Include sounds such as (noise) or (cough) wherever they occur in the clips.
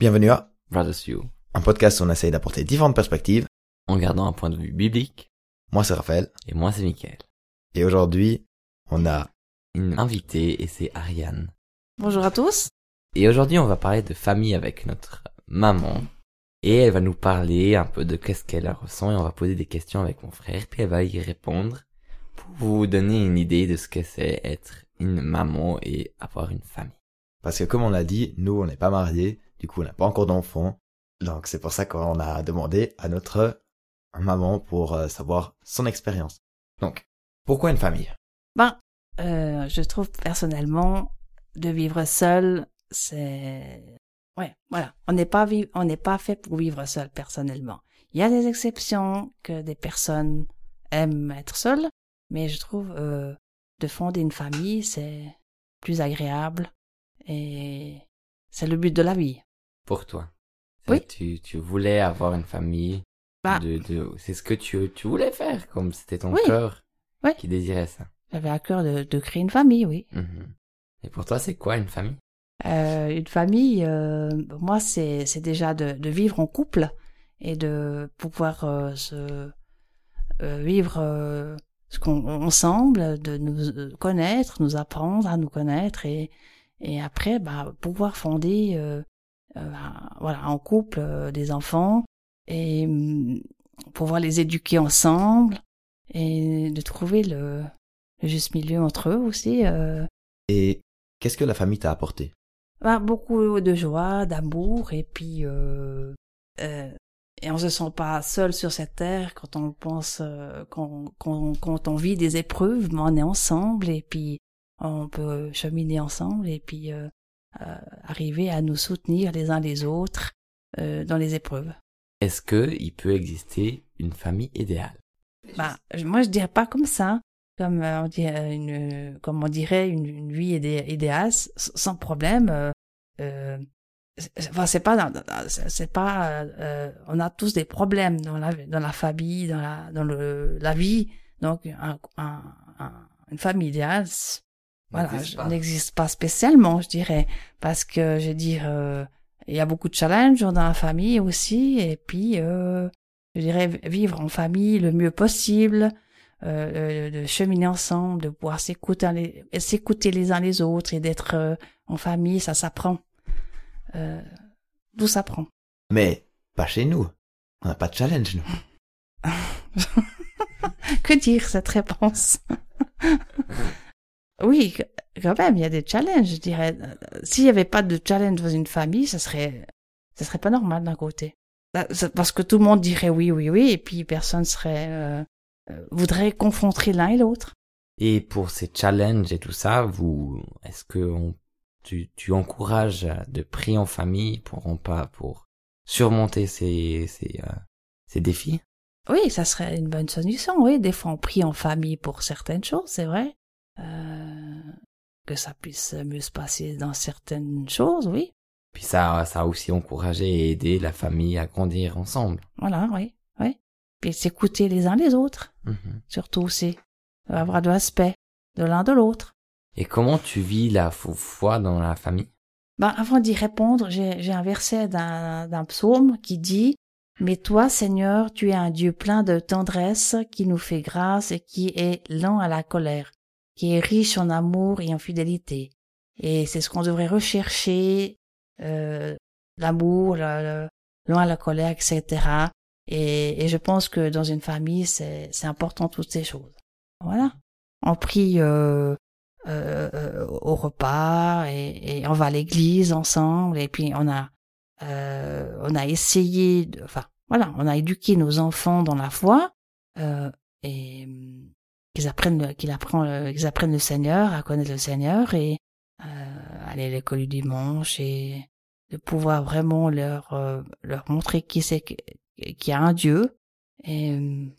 Bienvenue à Brothers You, un podcast où on essaye d'apporter différentes perspectives. en gardant un point de vue biblique, Moi c'est Raphaël et moi c'est Mickaël. et aujourd'hui on a Une invitée et c'est Ariane. Bonjour à tous. Et aujourd'hui on va parler de famille avec notre maman. Et elle va nous parler un peu de qu'est-ce qu'elle ressent et on va poser des questions avec mon frère puis elle va y répondre pour vous donner une idée de ce que c'est être une maman et avoir une famille. parce que comme on l'a dit, nous on n'est pas mariés, du coup on n'a pas encore d'enfants. Donc c'est pour ça qu'on a demandé à notre maman pour euh, savoir son expérience. Donc, pourquoi une famille? Ben, euh, je trouve personnellement de vivre seul, c'est ouais, voilà, on n'est pas vi- on n'est pas fait pour vivre seul personnellement. Il y a des exceptions que des personnes aiment être seules, mais je trouve euh, de fonder une famille, c'est plus agréable et c'est le but de la vie. Pour toi. Oui. Tu, tu voulais avoir une famille. Bah. De, de, c'est ce que tu, tu voulais faire, comme c'était ton Oui. cœur Oui. qui désirait ça. J'avais à cœur de, de créer une famille, oui. Mhm. Et pour toi, c'est quoi une famille? Euh, une famille, euh, moi, c'est c'est déjà de, de vivre en couple et de pouvoir euh, se euh, vivre euh, ce qu'on ensemble, de nous euh, connaître, nous apprendre à nous connaître et et après, bah, pouvoir fonder, euh, euh, voilà, en couple euh, des enfants et hum, pouvoir les éduquer ensemble et de trouver le, le juste milieu entre eux aussi. euh, Et qu'est-ce que la famille t'a apporté? Bah, beaucoup de joie, d'amour, et puis euh, euh, et on se sent pas seul sur cette terre quand on pense euh, quand, quand, quand on vit des épreuves, mais on est ensemble et puis on peut cheminer ensemble et puis arriver à nous soutenir les uns les autres euh, dans les épreuves. Est-ce que il peut exister une famille idéale? Bah, je- moi je dirais pas comme ça, comme euh, on dirait une, comme on dirait une, une vie idé- idéale, sans problème. Euh, euh, enfin, c'est pas, c'est pas, euh, euh, on a tous des problèmes dans la dans la famille, dans la dans le la vie. Donc un, un, un- une famille idéale, voilà, N'existe pas. n'existe pas spécialement, je dirais, parce que je veux dire, euh, il y a beaucoup de challenges dans la famille aussi, et puis euh, je dirais vivre en famille le mieux possible, euh, de cheminer ensemble, de pouvoir s'écouter les, s'écouter les uns les autres et d'être en famille, ça s'apprend. Euh, tout s'apprend. Mais pas chez nous. On n'a pas de challenge nous. (laughs) que dire cette réponse? Oui, quand même, il y a des challenges, je dirais. S'il n'y avait pas de challenge dans une famille, ça serait, ça serait pas normal d'un côté. C'est Parce que tout le monde dirait oui, oui, oui, et puis personne serait euh, euh, voudrait confronter l'un et l'autre. Et pour ces challenges et tout ça, vous, est-ce que on, tu, tu encourages de prier en famille pour pas pour surmonter ces ces euh, ces défis? Oui, ça serait une bonne solution, oui. Des fois, on prie en famille pour certaines choses, c'est vrai. Euh, que ça puisse mieux se passer dans certaines choses, oui. Puis ça ça a aussi encouragé et aidé la famille à grandir ensemble. Voilà, oui, oui. Puis s'écouter les uns les autres, Mhm. surtout aussi. Avoir de l'aspect de l'un de l'autre. Et comment tu vis la fo- foi dans la famille? Ben, avant d'y répondre, j'ai un verset d'un psaume qui dit Mais toi, Seigneur, tu es un Dieu plein de tendresse, qui nous fait grâce et qui est lent à la colère, qui est riche en amour et en fidélité. Et c'est ce qu'on devrait rechercher, euh, l'amour, le, à la colère, etc. Et, et je pense que dans une famille, c'est important toutes ces choses. Voilà. On prie euh, euh, au repas et, et on va à l'église ensemble et puis on a euh, on a essayé de, enfin voilà on a éduqué nos enfants dans la foi euh, et qu'ils apprennent le- qu'ils apprennent qu'ils apprennent le Seigneur à connaître le Seigneur et euh, aller à l'école du dimanche et de pouvoir vraiment leur euh, leur montrer qui c'est qu'il y a un Dieu et hum,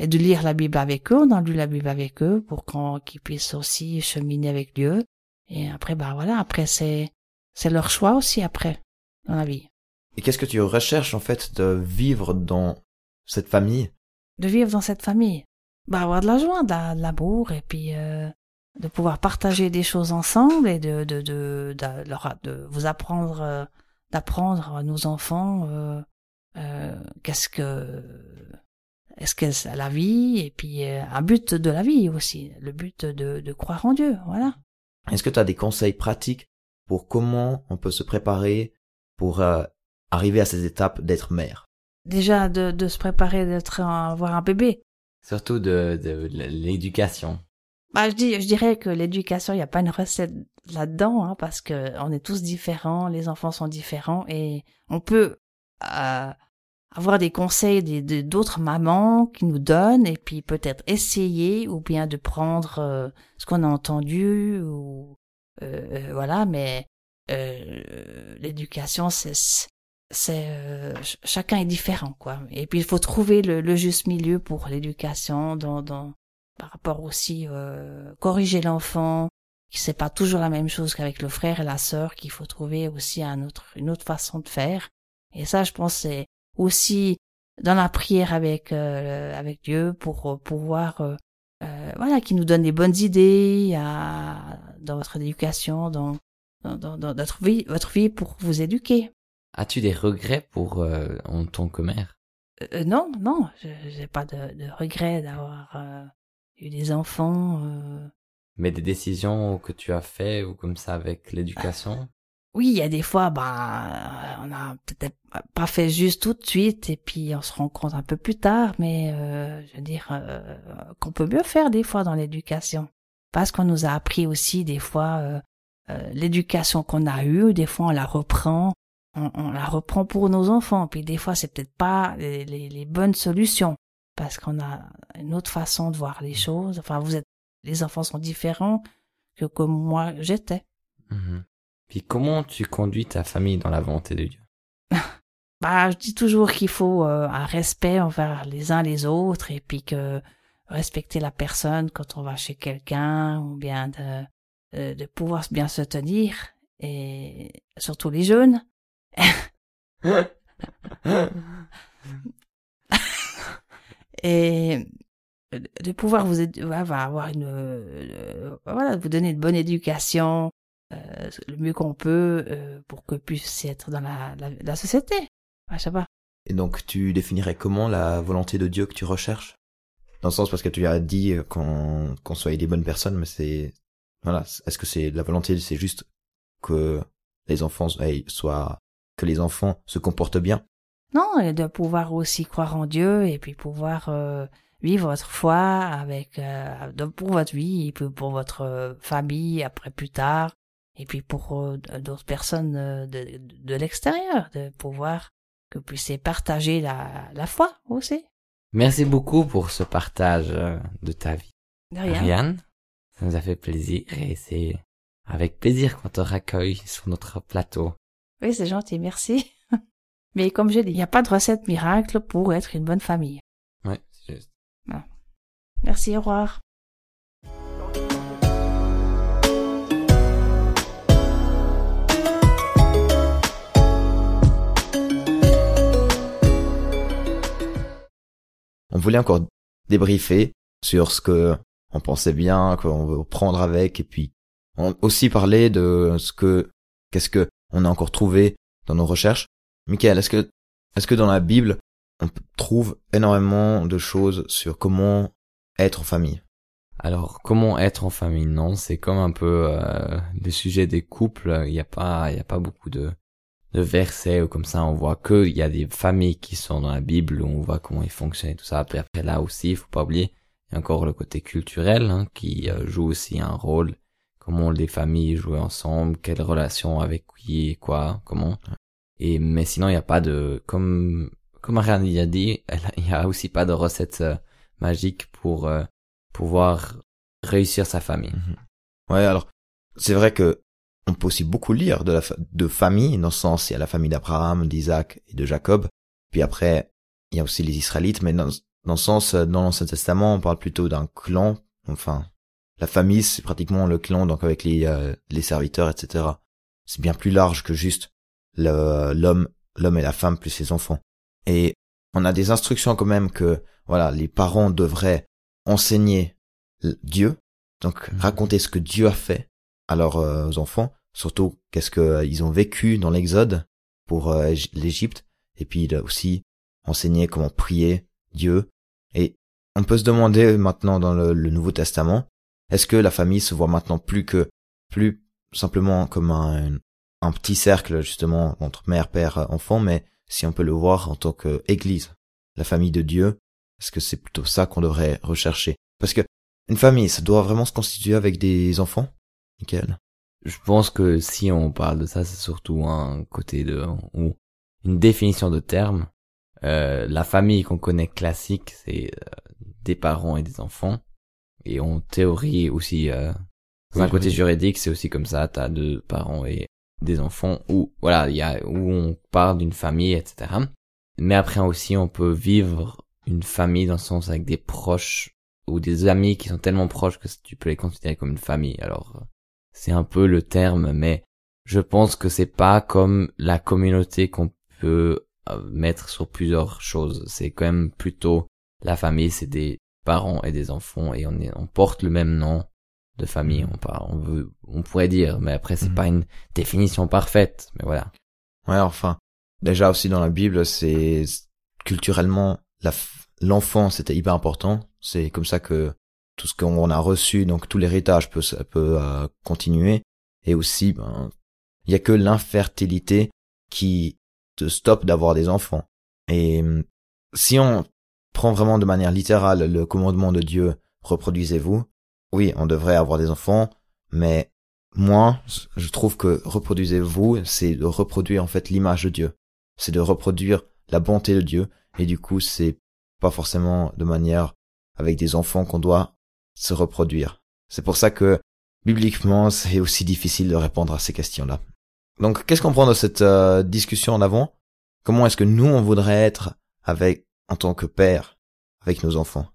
et de lire la Bible avec eux. On a lu la Bible avec eux pour qu'on- qu'ils puissent aussi cheminer avec Dieu. Et après, bah voilà, après c'est c'est leur choix aussi après dans la vie. Et qu'est-ce que tu recherches en fait de vivre dans cette famille? De vivre dans cette famille, bah avoir de la joie, de la- de l'amour et puis euh, de pouvoir partager des choses ensemble et de de de, de, leur- de vous apprendre euh, d'apprendre à nos enfants euh, euh, qu'est-ce que est-ce que c'est la vie et puis euh, un but de la vie aussi, le but de, de croire en Dieu, voilà. Est-ce que tu as des conseils pratiques pour comment on peut se préparer pour euh, arriver à ces étapes d'être mère? Déjà de, de se préparer d'être un- avoir un bébé. Surtout de, de l'éducation. Bah, je, dis, je dirais que l'éducation, il n'y a pas une recette là-dedans, hein, parce que on est tous différents, les enfants sont différents, et on peut euh, avoir des conseils de- d'autres mamans qui nous donnent, et puis peut-être essayer, ou bien de prendre euh, ce qu'on a entendu, ou euh, euh, voilà, mais euh, l'éducation, c'est c'est euh, ch- chacun est différent, quoi. Et puis il faut trouver le, le juste milieu pour l'éducation, dans, dans par rapport aussi euh, corriger l'enfant qui c'est pas toujours la même chose qu'avec le frère et la sœur qu'il faut trouver aussi un autre une autre façon de faire et ça je pense c'est aussi dans la prière avec euh, avec Dieu pour euh, pouvoir euh, euh, voilà qui nous donne des bonnes idées à, dans votre éducation dans dans, dans, dans votre vie votre vie pour vous éduquer As-tu des regrets pour euh, en tant que mère? Euh, non non je- j'ai pas de, de regret d'avoir euh, eu des enfants euh, Mais des décisions que tu as fait ou comme ça avec l'éducation? Oui, il y a des fois, bah, on a peut-être pas fait juste tout de suite, et puis on se rend compte un peu plus tard, mais euh, je veux dire euh, qu'on peut mieux faire des fois dans l'éducation, parce qu'on nous a appris aussi des fois euh, euh, l'éducation qu'on a eue, des fois on la reprend, on, on la reprend pour nos enfants, puis des fois c'est peut-être pas les, les, les bonnes solutions, parce qu'on a une autre façon de voir les choses. Enfin, vous êtes, les enfants sont différents que comme moi j'étais. Mhm. Puis comment tu conduis ta famille dans la volonté de Dieu? (laughs) Bah, je dis toujours qu'il faut euh, un respect envers les uns les autres et puis que respecter la personne quand on va chez quelqu'un ou bien de, euh, de pouvoir bien se tenir et surtout les jeunes. (laughs) et de pouvoir vous avoir une euh, voilà vous donner une bonne éducation euh, le mieux qu'on peut euh, pour que puisse être dans la, société. Ouais, Et donc tu définirais comment la volonté de Dieu que tu recherches? Dans le sens parce que tu as dit qu'on qu'on soit des bonnes personnes, mais c'est voilà, est-ce que c'est la volonté, c'est juste que les enfants soient que les enfants se comportent bien? Non et de pouvoir aussi croire en Dieu et puis pouvoir euh, vivre votre foi avec euh, de- pour votre vie et puis pour votre euh, famille après plus tard et puis pour euh, d'autres personnes euh, de, de, l'extérieur de pouvoir que vous puissiez partager la, la foi aussi Merci beaucoup pour ce partage de ta vie. de rien Ariane, ça nous a fait plaisir et c'est avec plaisir qu'on te raccueille sur notre plateau. Oui c'est gentil merci. (laughs) Mais comme j'ai dit il n'y a pas de recette miracle pour être une bonne famille. Ouais, c'est juste. merci au revoir. On voulait encore débriefer sur ce que on pensait bien, qu'on veut prendre avec, et puis on aussi parler de ce que qu'est-ce que on a encore trouvé dans nos recherches. Michael, est-ce que est-ce que dans la Bible on trouve énormément de choses sur comment être en famille? Alors, comment être en famille? Non, c'est comme un peu euh, des sujets des couples. Il n'y a pas, il y a pas beaucoup de de versets ou comme ça. On voit que il y a des familles qui sont dans la Bible où on voit comment ils fonctionnent et tout ça. Après, après là aussi, il faut pas oublier, il y a encore le côté culturel hein, qui euh, joue aussi un rôle. Comment les familles jouent ensemble, quelle relation avec qui et quoi, comment. Et mais sinon, il n'y a pas de comme comme Ariane a dit, (laughs) il y a aussi pas de recette euh, magique pour euh, pouvoir réussir sa famille. Ouais, alors c'est vrai que on peut aussi beaucoup lire de la de famille dans le sens il y a la famille d'Abraham, d'Isaac et de Jacob. Puis après il y a aussi les Israélites, mais dans, dans le sens euh, dans l'Ancien Testament on parle plutôt d'un clan. Enfin, la famille c'est pratiquement le clan donc avec les euh, les serviteurs etc. C'est bien plus large que juste l'homme l'homme et la femme plus ses enfants. Et on a des instructions quand même que voilà les parents devraient enseigner Dieu donc Mhm. raconter ce que Dieu a fait à leurs euh, enfants, surtout qu'est-ce que euh, ont vécu dans l'Exode, pour euh, Ég- l'Égypte, et puis il a aussi enseigné comment prier Dieu. Et on peut se demander maintenant dans le, le Nouveau Testament, est-ce que la famille se voit maintenant plus que plus simplement comme un, petit cercle justement entre mère, père, enfant, mais si on peut le voir en tant qu'Église, la famille de Dieu, est-ce que c'est plutôt ça qu'on devrait rechercher? Parce que une famille, ça doit vraiment se constituer avec des enfants, Michael? Je pense que si on parle de ça, c'est surtout un côté de ou une définition de terme. Euh, la famille qu'on connaît classique, c'est euh, des parents et des enfants. Et en théorie aussi, euh, un Oui, côté oui. juridique, c'est aussi comme ça. T'as deux parents et des enfants. Ou voilà, il y a où on parle d'une famille, etc. Mais après aussi, on peut vivre une famille dans le sens avec des proches ou des amis qui sont tellement proches que tu peux les considérer comme une famille. Alors c'est un peu le terme, mais je pense que c'est pas comme la communauté qu'on peut euh, mettre sur plusieurs choses. C'est quand même plutôt la famille, c'est des parents et des enfants et on est, on porte le même nom de famille. On par- on veut, on pourrait dire, mais après c'est Mhm. pas une définition parfaite. Mais voilà. Ouais, enfin, déjà aussi dans la Bible, c'est culturellement l'enfant c'était hyper important. C'est comme ça que tout ce qu'on a reçu, donc tout l'héritage peut peut euh, continuer. Et aussi, ben, il y a que l'infertilité qui te stoppe d'avoir des enfants. Et si on prend vraiment de manière littérale le commandement de Dieu, reproduisez-vous. Oui, on devrait avoir des enfants, mais moi, je trouve que reproduisez-vous, c'est de reproduire en fait l'image de Dieu. C'est de reproduire la bonté de Dieu. Et du coup, c'est pas forcément de manière avec des enfants qu'on doit se reproduire. C'est pour ça que, bibliquement, c'est aussi difficile de répondre à ces questions-là. Donc, qu'est-ce qu'on prend de cette euh, discussion en avant? Comment est-ce que nous, on voudrait être avec, en tant que père, avec nos enfants?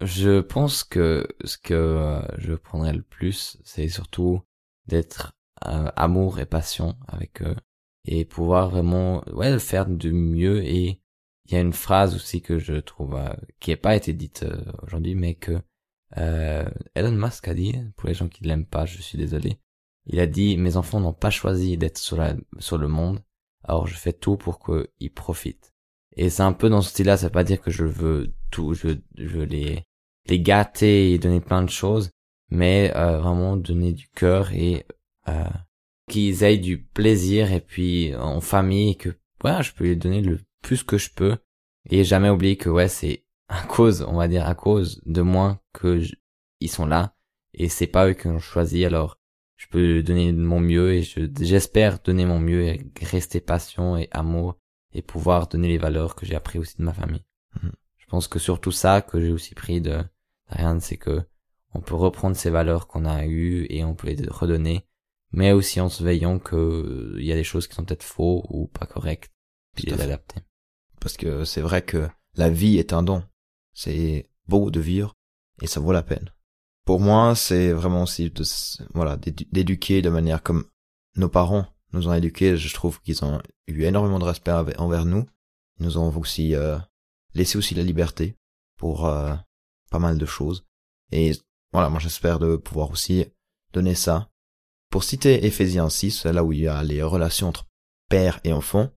Je pense que ce que euh, je prendrais le plus, c'est surtout d'être euh, amour et passion avec eux et pouvoir vraiment ouais faire du mieux et il y a une phrase aussi que je trouve euh, qui n'a pas été dite aujourd'hui mais que Elon Musk a dit pour les gens qui ne l'aiment pas je suis désolé. Il a dit mes enfants n'ont pas choisi d'être sur sur le monde. Alors je fais tout pour qu'ils profitent et c'est un peu dans ce style là ça veut pas dire que je veux tout je je veux les les gâter et donner plein de choses mais euh, vraiment donner du cœur et euh, qu'ils aient du plaisir et puis en famille que voilà je peux lui donner le plus que je peux. Et jamais oublier que ouais c'est à cause on va dire à cause de moi que je- ils sont là. Et c'est pas eux qui ont choisi alors je peux donner mon mieux et je j'espère donner mon mieux et rester patient et amour et pouvoir donner les valeurs que j'ai appris aussi de ma famille Mhm. je pense que surtout ça que j'ai aussi pris de Ariane c'est que on peut reprendre ces valeurs qu'on a eues et on peut les redonner mais aussi en se veillant que euh, il y a des choses qui sont peut-être faux ou pas correctes puis les adapter Parce que c'est vrai que la vie est un don. C'est beau de vivre et ça vaut la peine. Pour moi, c'est vraiment aussi de, voilà, d'édu- d'éduquer de manière comme nos parents nous ont éduqués. Je trouve qu'ils ont eu énormément de respect envers nous. Ils nous ont aussi euh, laissé aussi la liberté pour euh, pas mal de choses. Et voilà, moi j'espère de pouvoir aussi donner ça. Pour citer Éphésiens 6, là où il y a les relations entre père et enfant,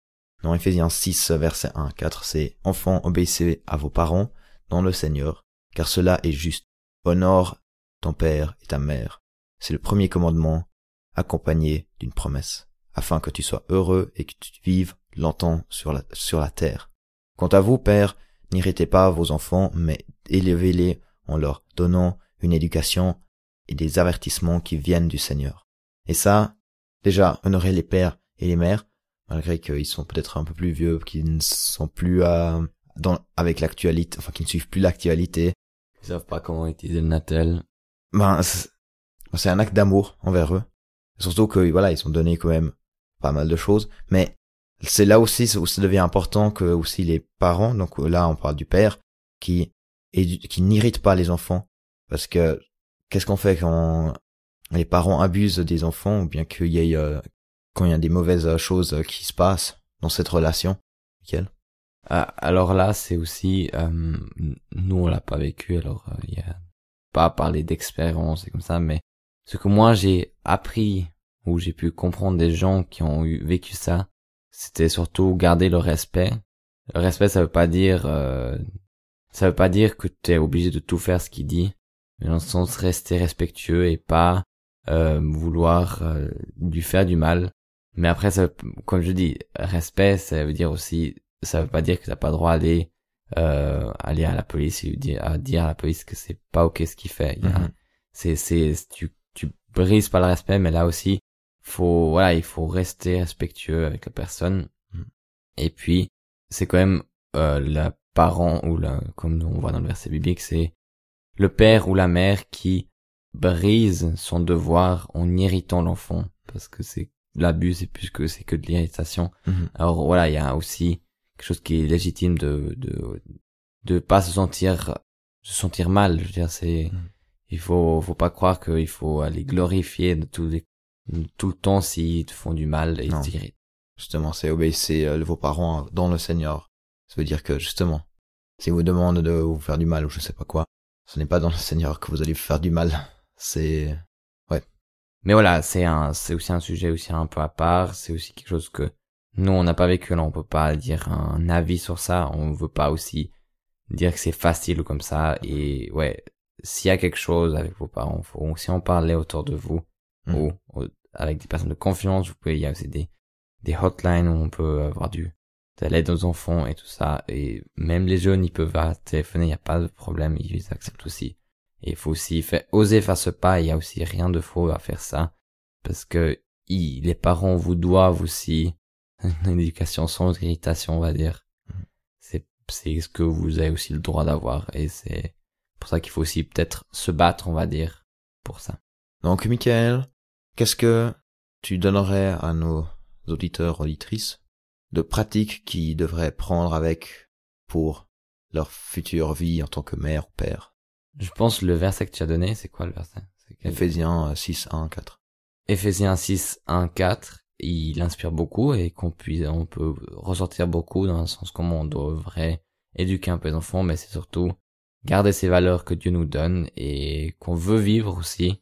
dans Ephésiens 6, verset 1 à 4, c'est Enfants, obéissez à vos parents dans le Seigneur, car cela est juste. Honore ton père et ta mère. C'est le premier commandement, accompagné d'une promesse, afin que tu sois heureux et que tu vives longtemps sur la, sur la terre. Quant à vous, père, n'irritez pas vos enfants, mais élevez-les en leur donnant une éducation et des avertissements qui viennent du Seigneur. Et ça, déjà, honorer les pères et les mères, malgré qu'ils sont peut-être un peu plus vieux, qu'ils ne sont plus euh, dans avec l'actualité, enfin qu'ils ne suivent plus l'actualité. ils savent pas comment utiliser le natel Ben c'est c'est un acte d'amour envers eux. Surtout que voilà, ils ont donné quand même pas mal de choses, mais c'est là aussi où ça devient important que aussi les parents, donc là on parle du père, qui qui n'irrite pas les enfants, parce que qu'est-ce qu'on fait quand les parents abusent des enfants ou bien qu'il y ait euh, quand il y a des mauvaises choses euh, qui se passent dans cette relation, Michael? Ah, alors là, c'est aussi, euh, nous on l'a pas vécu, alors euh, il y a pas à parler d'expérience et comme ça, mais ce que moi j'ai appris ou j'ai pu comprendre des gens qui ont eu vécu ça, c'était surtout garder le respect. Le respect, ça veut pas dire, euh, ça veut pas dire que tu es obligé de tout faire ce qu'il dit, mais dans le sens rester respectueux et pas euh, vouloir euh, lui faire du mal. Mais après, ça, comme je dis, respect, ça veut dire aussi, ça veut pas dire que t'as pas le droit d'aller euh, aller à la police et dire, à dire à la police que c'est pas ok ce qu'il fait. Mhm. C'est c'est tu tu brises pas le respect, mais là aussi, faut voilà, il faut rester respectueux avec la personne. Et puis, c'est quand même euh, le parent ou la, comme on voit dans le verset biblique, c'est le père ou la mère qui brise son devoir en irritant l'enfant parce que c'est l'abus c'est plus que c'est que de l'irritation Mhm. alors voilà il y a aussi quelque chose qui est légitime de de de pas se sentir se sentir mal je veux dire c'est Mhm. il faut faut pas croire qu'il faut aller glorifier de tous les tout le temps s'ils te font du mal et Non. ils. Justement, c'est obéissez euh, vos parents dans le Seigneur. Ça veut dire que, justement, s'ils vous demandent de vous faire du mal ou je sais pas quoi, ce n'est pas dans le Seigneur que vous allez faire du mal. C'est... Mais voilà, c'est un, c'est aussi un sujet aussi un peu à part. C'est aussi quelque chose que nous on n'a pas vécu. Là, on peut pas dire un avis sur ça. On veut pas aussi dire que c'est facile ou comme ça. Et ouais, s'il y a quelque chose avec vos parents, faut aussi en parler autour de vous Mhm. ou, ou avec des personnes de confiance. Vous pouvez, il y a aussi des des hotlines où on peut avoir du de l'aide aux enfants et tout ça. Et même les jeunes, ils peuvent téléphoner. Il n'y a pas de problème. Ils acceptent aussi. Et il faut aussi faire, oser faire ce pas. Il y a aussi rien de faux à faire ça. Parce que ils- les parents vous doivent aussi (laughs) une éducation sans irritation, on va dire. Mhm. C'est, c'est ce que vous avez aussi le droit d'avoir. Et c'est pour ça qu'il faut aussi peut-être se battre, on va dire, pour ça. Donc, Michael, qu'est-ce que tu donnerais à nos auditeurs, auditrices, de pratiques qu'ils devraient prendre avec pour leur future vie en tant que mère ou père? Je pense le verset que tu as donné, c'est quoi le verset? Quel? Éphésiens euh, 6, 1, 4. Éphésiens 6, 1, 4, il inspire beaucoup et qu'on puisse, on peut ressortir beaucoup dans le sens comment on devrait éduquer un peu les enfants, mais c'est surtout garder ces valeurs que Dieu nous donne et qu'on veut vivre aussi,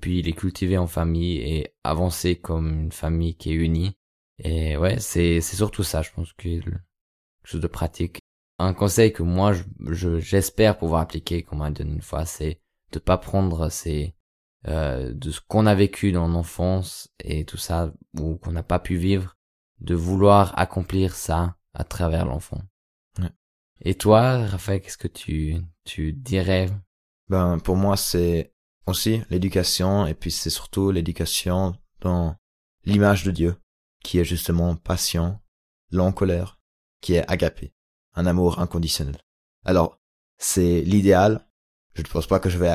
puis les cultiver en famille et avancer comme une famille qui est unie. Et ouais, c'est, c'est surtout ça, je pense que quelque chose de pratique. Un conseil que moi, je, je- j'espère pouvoir appliquer, qu'on m'a donné une fois, c'est de pas prendre ces, euh, de ce qu'on a vécu dans l'enfance et tout ça ou qu'on n'a pas pu vivre, de vouloir accomplir ça à travers l'enfant. Ouais. Et toi, Raphaël, qu'est-ce que tu tu dirais? Ben, pour moi, c'est aussi l'éducation, et puis c'est surtout l'éducation dans l'image de Dieu, qui est justement patient, lent en colère, qui est agapé, un amour inconditionnel. Alors, c'est l'idéal. Je ne pense pas que je vais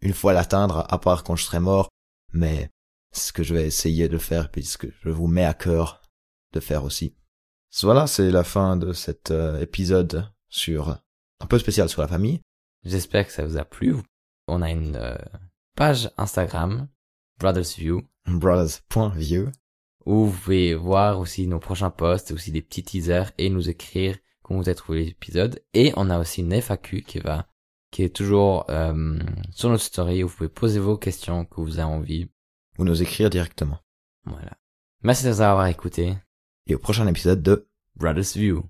une fois l'atteindre, à part quand je serai mort, mais ce que je vais essayer de faire, puis ce que je vous mets à cœur de faire aussi. Voilà, c'est la fin de cet euh, épisode sur un peu spécial sur la famille. J'espère que ça vous a plu. On a une euh, page Instagram, Brothers View, brothers.vieux. où vous pouvez voir aussi nos prochains posts, aussi des petits teasers et nous écrire comment vous avez trouvé l'épisode. Et on a aussi une FAQ qui va, qui est toujours euh, sur notre story où vous pouvez poser vos questions que vous avez envie. ou nous écrire directement. Voilà. Merci de nous avoir écoutés. Et au prochain épisode de Brothers View.